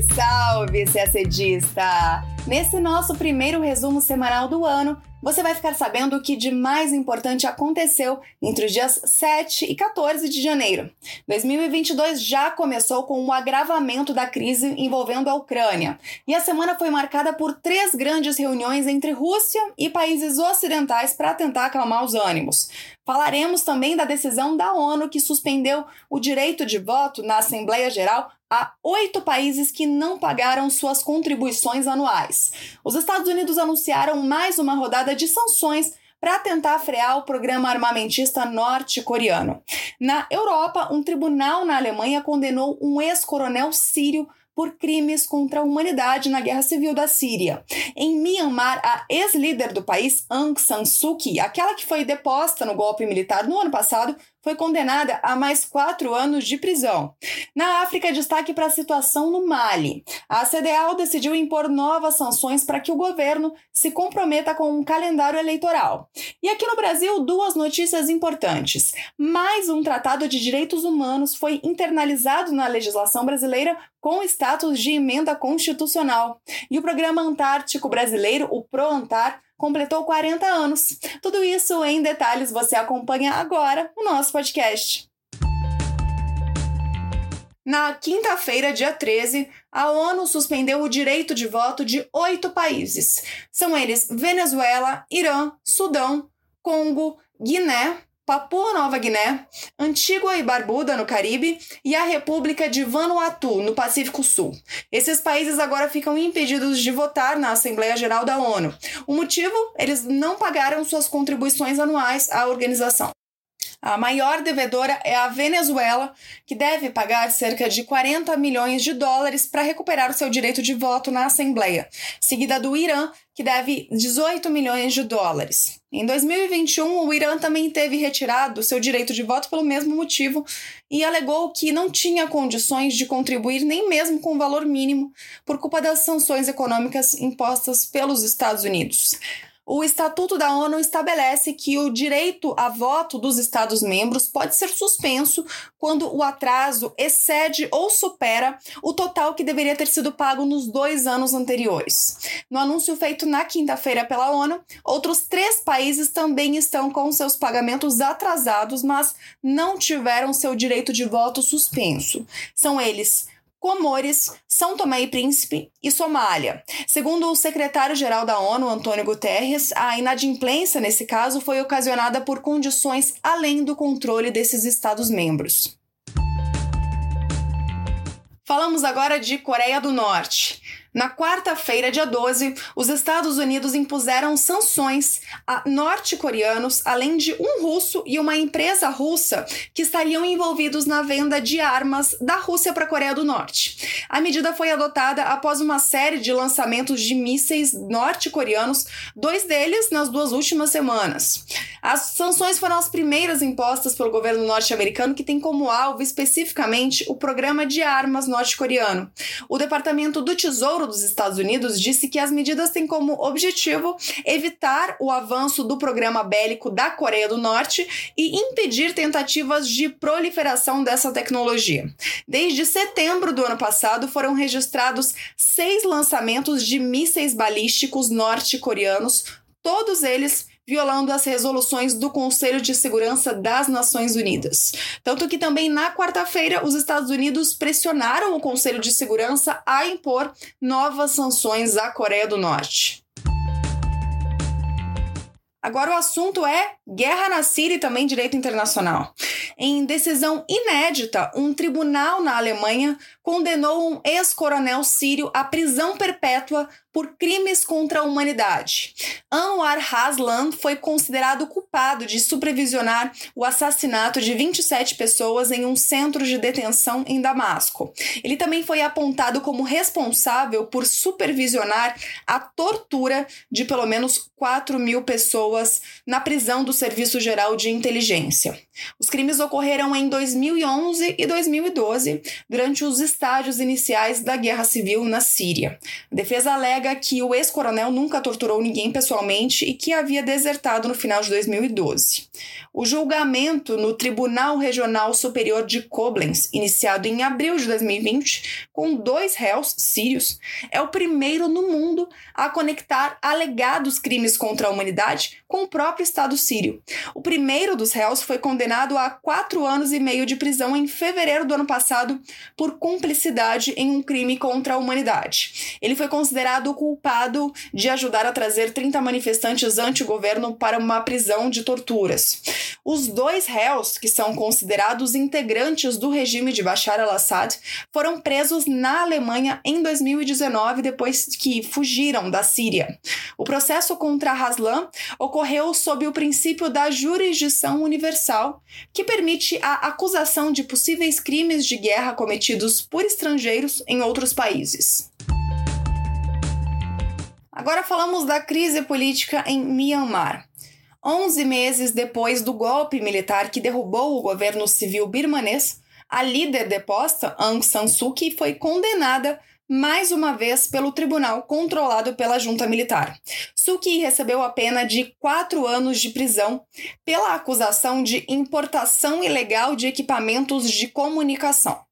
Salve, salve, CACDista! Nesse nosso primeiro resumo semanal do ano, você vai ficar sabendo o que de mais importante aconteceu entre os dias 7 e 14 de janeiro. 2022 já começou com o agravamento da crise envolvendo a Ucrânia, e a semana foi marcada por três grandes reuniões entre Rússia e países ocidentais para tentar acalmar os ânimos. Falaremos também da decisão da ONU que suspendeu o direito de voto na Assembleia Geral a oito países que não pagaram suas contribuições anuais. Os Estados Unidos anunciaram mais uma rodada de sanções para tentar frear o programa armamentista norte-coreano. Na Europa, um tribunal na Alemanha condenou um ex-coronel sírio por crimes contra a humanidade na guerra civil da Síria. Em Myanmar, a ex-líder do país, Aung San Suu Kyi, aquela que foi deposta no golpe militar no ano passado, foi condenada a mais quatro anos de prisão. Na África, destaque para a situação no Mali. A CDAO decidiu impor novas sanções para que o governo se comprometa com um calendário eleitoral. E aqui no Brasil, duas notícias importantes. Mais um tratado de direitos humanos foi internalizado na legislação brasileira com status de emenda constitucional. E o Programa Antártico Brasileiro, o ProAntar, completou 40 anos. Tudo isso em detalhes você acompanha agora no nosso podcast. Na quinta-feira, dia 13, a ONU suspendeu o direito de voto de oito países. São eles Venezuela, Irã, Sudão, Congo, Guiné, Papua Nova Guiné, Antígua e Barbuda, no Caribe, e a República de Vanuatu, no Pacífico Sul. Esses países agora ficam impedidos de votar na Assembleia Geral da ONU. O motivo? Eles não pagaram suas contribuições anuais à organização. A maior devedora é a Venezuela, que deve pagar cerca de 40 milhões de dólares para recuperar o seu direito de voto na Assembleia, seguida do Irã, que deve 18 milhões de dólares. Em 2021, o Irã também teve retirado seu direito de voto pelo mesmo motivo e alegou que não tinha condições de contribuir nem mesmo com o valor mínimo por culpa das sanções econômicas impostas pelos Estados Unidos. O Estatuto da ONU estabelece que o direito a voto dos Estados-membros pode ser suspenso quando o atraso excede ou supera o total que deveria ter sido pago nos dois anos anteriores. No anúncio feito na quinta-feira pela ONU, outros três países também estão com seus pagamentos atrasados, mas não tiveram seu direito de voto suspenso. São eles Comores, São Tomé e Príncipe e Somália. Segundo o secretário-geral da ONU, Antônio Guterres, a inadimplência nesse caso foi ocasionada por condições além do controle desses Estados-membros. Falamos agora de Coreia do Norte. Na quarta-feira, dia 12, os Estados Unidos impuseram sanções a norte-coreanos, além de um russo e uma empresa russa que estariam envolvidos na venda de armas da Rússia para a Coreia do Norte. A medida foi adotada após uma série de lançamentos de mísseis norte-coreanos, dois deles nas duas últimas semanas. As sanções foram as primeiras impostas pelo governo norte-americano, que tem como alvo especificamente o programa de armas norte-coreano. O Departamento do Tesouro dos Estados Unidos disse que as medidas têm como objetivo evitar o avanço do programa bélico da Coreia do Norte e impedir tentativas de proliferação dessa tecnologia. Desde setembro do ano passado, foram registrados seis lançamentos de mísseis balísticos norte-coreanos, todos eles violando as resoluções do Conselho de Segurança das Nações Unidas. Tanto que também na quarta-feira os Estados Unidos pressionaram o Conselho de Segurança a impor novas sanções à Coreia do Norte. Agora o assunto é guerra na Síria e também direito internacional. Em decisão inédita, um tribunal na Alemanha condenou um ex-coronel sírio à prisão perpétua por crimes contra a humanidade. Anwar Haslan foi considerado culpado de supervisionar o assassinato de 27 pessoas em um centro de detenção em Damasco. Ele também foi apontado como responsável por supervisionar a tortura de pelo menos 4 mil pessoas na prisão do Serviço Geral de Inteligência. Os crimes ocorreram em 2011 e 2012, durante os estágios iniciais da guerra civil na Síria. A defesa alega que o ex-coronel nunca torturou ninguém pessoalmente e que havia desertado no final de 2012. O julgamento no Tribunal Regional Superior de Koblenz, iniciado em abril de 2020, com dois réus sírios, é o primeiro no mundo a conectar alegados crimes contra a humanidade com o próprio Estado sírio. O primeiro dos réus foi condenado a quatro anos e meio de prisão em fevereiro do ano passado por cumplicidade em um crime contra a humanidade. Ele foi considerado culpado de ajudar a trazer 30 manifestantes anti-governo para uma prisão de torturas. Os dois réus, que são considerados integrantes do regime de Bashar al-Assad, foram presos na Alemanha em 2019 depois que fugiram da Síria. O processo contra Haslam ocorreu sob o princípio da jurisdição universal, que permite a acusação de possíveis crimes de guerra cometidos por estrangeiros em outros países. Agora falamos da crise política em Myanmar. 11 meses depois do golpe militar que derrubou o governo civil birmanês, a líder deposta, Aung San Suu Kyi, foi condenada mais uma vez pelo tribunal controlado pela junta militar. Suu Kyi recebeu a pena de quatro anos de prisão pela acusação de importação ilegal de equipamentos de comunicação.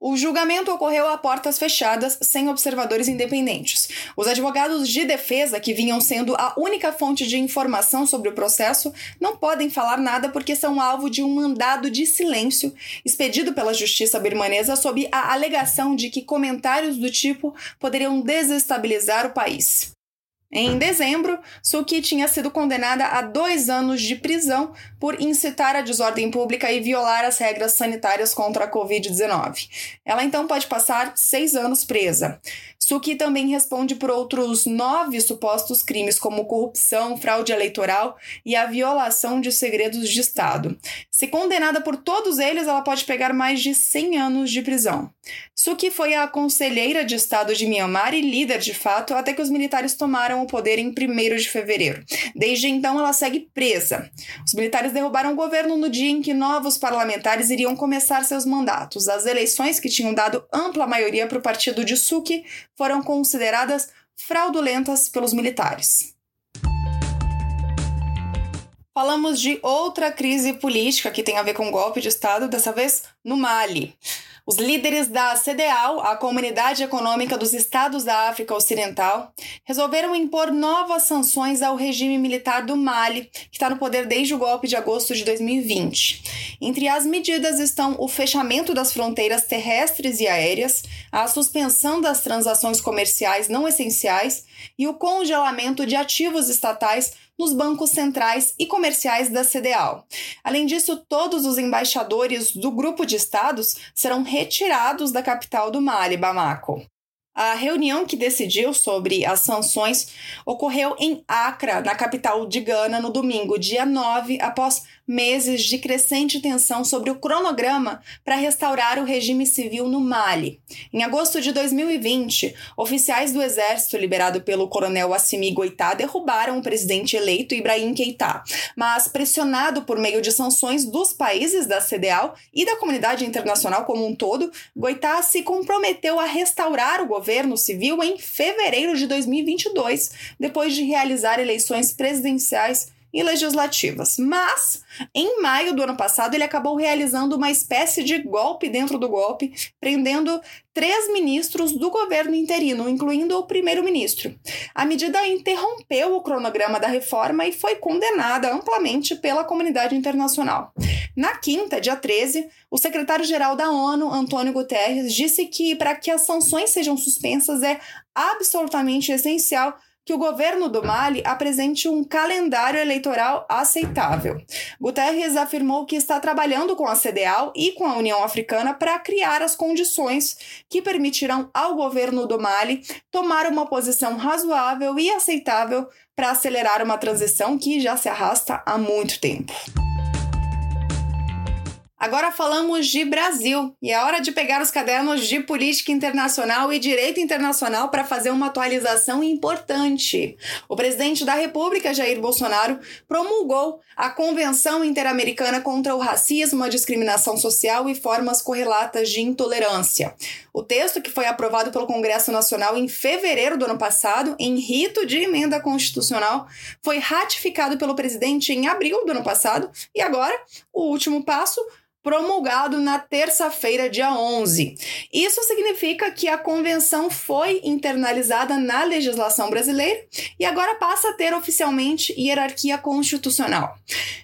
O julgamento ocorreu a portas fechadas, sem observadores independentes. Os advogados de defesa, que vinham sendo a única fonte de informação sobre o processo, não podem falar nada porque são alvo de um mandado de silêncio expedido pela justiça birmanesa sob a alegação de que comentários do tipo poderiam desestabilizar o país. Em dezembro, Suki tinha sido condenada a dois anos de prisão por incitar a desordem pública e violar as regras sanitárias contra a Covid-19. Ela então pode passar seis anos presa. Suki também responde por outros nove supostos crimes, como corrupção, fraude eleitoral e a violação de segredos de Estado. Se condenada por todos eles, ela pode pegar mais de 100 anos de prisão. Suki foi a conselheira de Estado de Myanmar e líder de fato até que os militares tomaram o poder em 1 de fevereiro. Desde então, ela segue presa. Os militares derrubaram o governo no dia em que novos parlamentares iriam começar seus mandatos. As eleições, que tinham dado ampla maioria para o partido de Suki, foram consideradas fraudulentas pelos militares. Falamos de outra crise política que tem a ver com golpe de Estado, dessa vez no Mali. Os líderes da CDAO, a Comunidade Econômica dos Estados da África Ocidental, resolveram impor novas sanções ao regime militar do Mali, que está no poder desde o golpe de agosto de 2020. Entre as medidas estão o fechamento das fronteiras terrestres e aéreas, a suspensão das transações comerciais não essenciais e o congelamento de ativos estatais nos bancos centrais e comerciais da CDAO. Além disso, todos os embaixadores do grupo de estados serão retirados da capital do Mali, Bamako. A reunião que decidiu sobre as sanções ocorreu em Accra, na capital de Gana, no domingo, dia 9, após meses de crescente tensão sobre o cronograma para restaurar o regime civil no Mali. Em agosto de 2020, oficiais do exército liberado pelo coronel Assimi Goitá derrubaram o presidente eleito Ibrahim Keita, mas pressionado por meio de sanções dos países da CDAO e da comunidade internacional como um todo, Goitá se comprometeu a restaurar o governo civil em fevereiro de 2022, depois de realizar eleições presidenciais e legislativas. Mas, em maio do ano passado, ele acabou realizando uma espécie de golpe dentro do golpe, prendendo três ministros do governo interino, incluindo o primeiro-ministro. A medida interrompeu o cronograma da reforma e foi condenada amplamente pela comunidade internacional. Na quinta, dia 13, o secretário-geral da ONU, Antônio Guterres, disse que para que as sanções sejam suspensas é absolutamente essencial que o governo do Mali apresente um calendário eleitoral aceitável. Guterres afirmou que está trabalhando com a CDAO e com a União Africana para criar as condições que permitirão ao governo do Mali tomar uma posição razoável e aceitável para acelerar uma transição que já se arrasta há muito tempo. Agora falamos de Brasil e é hora de pegar os cadernos de política internacional e direito internacional para fazer uma atualização importante. O presidente da República, Jair Bolsonaro, promulgou a Convenção Interamericana contra o Racismo, a Discriminação Social e Formas Correlatas de Intolerância. O texto, que foi aprovado pelo Congresso Nacional em fevereiro do ano passado, em rito de emenda constitucional, foi ratificado pelo presidente em abril do ano passado e agora, o último passo, promulgado na terça-feira, dia 11. Isso significa que a convenção foi internalizada na legislação brasileira e agora passa a ter oficialmente hierarquia constitucional.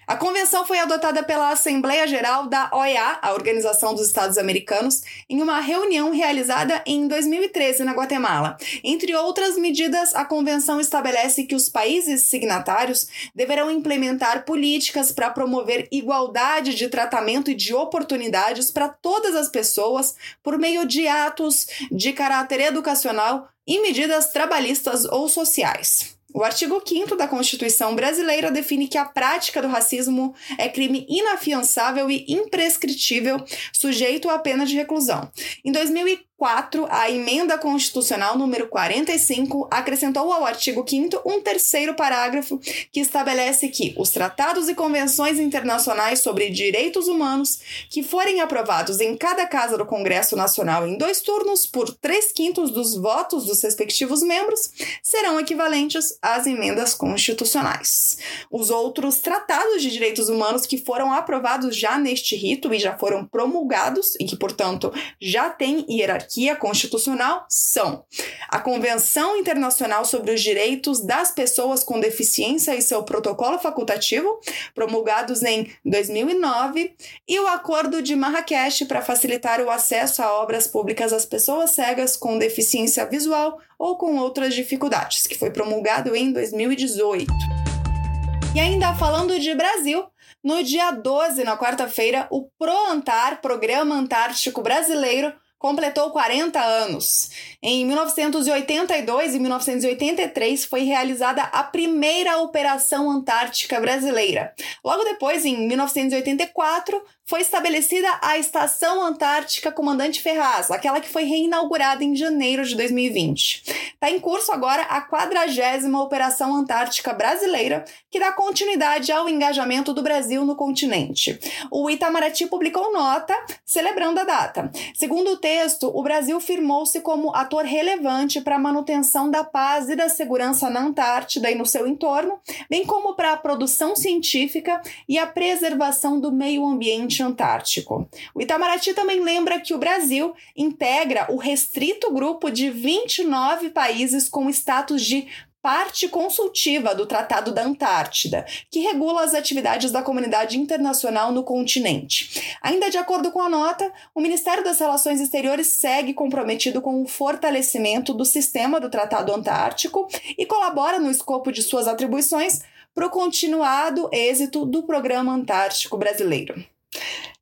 A convenção foi adotada pela Assembleia Geral da OEA, a Organização dos Estados Americanos, em uma reunião realizada em 2013 na Guatemala. Entre outras medidas, a convenção estabelece que os países signatários deverão implementar políticas para promover igualdade de tratamento e de oportunidades para todas as pessoas por meio de atos de caráter educacional e medidas trabalhistas ou sociais. O artigo 5 da Constituição brasileira define que a prática do racismo é crime inafiançável e imprescritível, sujeito à pena de reclusão. Em 2004, 4, a emenda constitucional número 45 acrescentou ao artigo 5 um terceiro parágrafo que estabelece que os tratados e convenções internacionais sobre direitos humanos que forem aprovados em cada casa do Congresso Nacional em dois turnos por três quintos dos votos dos respectivos membros serão equivalentes às emendas constitucionais. Os outros tratados de direitos humanos que foram aprovados já neste rito e já foram promulgados e que, portanto, já têm hierarquia hierarquia constitucional são a Convenção Internacional sobre os Direitos das Pessoas com Deficiência e seu protocolo facultativo, promulgados em 2009, e o Acordo de Marrakech para facilitar o acesso a obras públicas às pessoas cegas com deficiência visual ou com outras dificuldades, que foi promulgado em 2018. E ainda falando de Brasil, no dia 12, na quarta-feira, o ProAntar, Programa Antártico Brasileiro, completou 40 anos. Em 1982 e 1983 foi realizada a primeira Operação Antártica Brasileira. Logo depois, em 1984, foi estabelecida a Estação Antártica Comandante Ferraz, aquela que foi reinaugurada em janeiro de 2020. Está em curso agora a quadragésima Operação Antártica Brasileira, que dá continuidade ao engajamento do Brasil no continente. O Itamaraty publicou nota celebrando a data. Segundo o texto, o Brasil firmou-se como ator relevante para a manutenção da paz e da segurança na Antártida e no seu entorno, bem como para a produção científica e a preservação do meio ambiente antártico. O Itamaraty também lembra que o Brasil integra o restrito grupo de 29 países com status de parte consultiva do Tratado da Antártida, que regula as atividades da comunidade internacional no continente. Ainda de acordo com a nota, o Ministério das Relações Exteriores segue comprometido com o fortalecimento do sistema do Tratado Antártico e colabora no escopo de suas atribuições para o continuado êxito do Programa Antártico Brasileiro.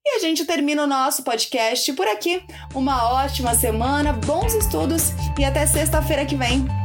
E a gente termina o nosso podcast por aqui. Uma ótima semana, bons estudos e até sexta-feira que vem.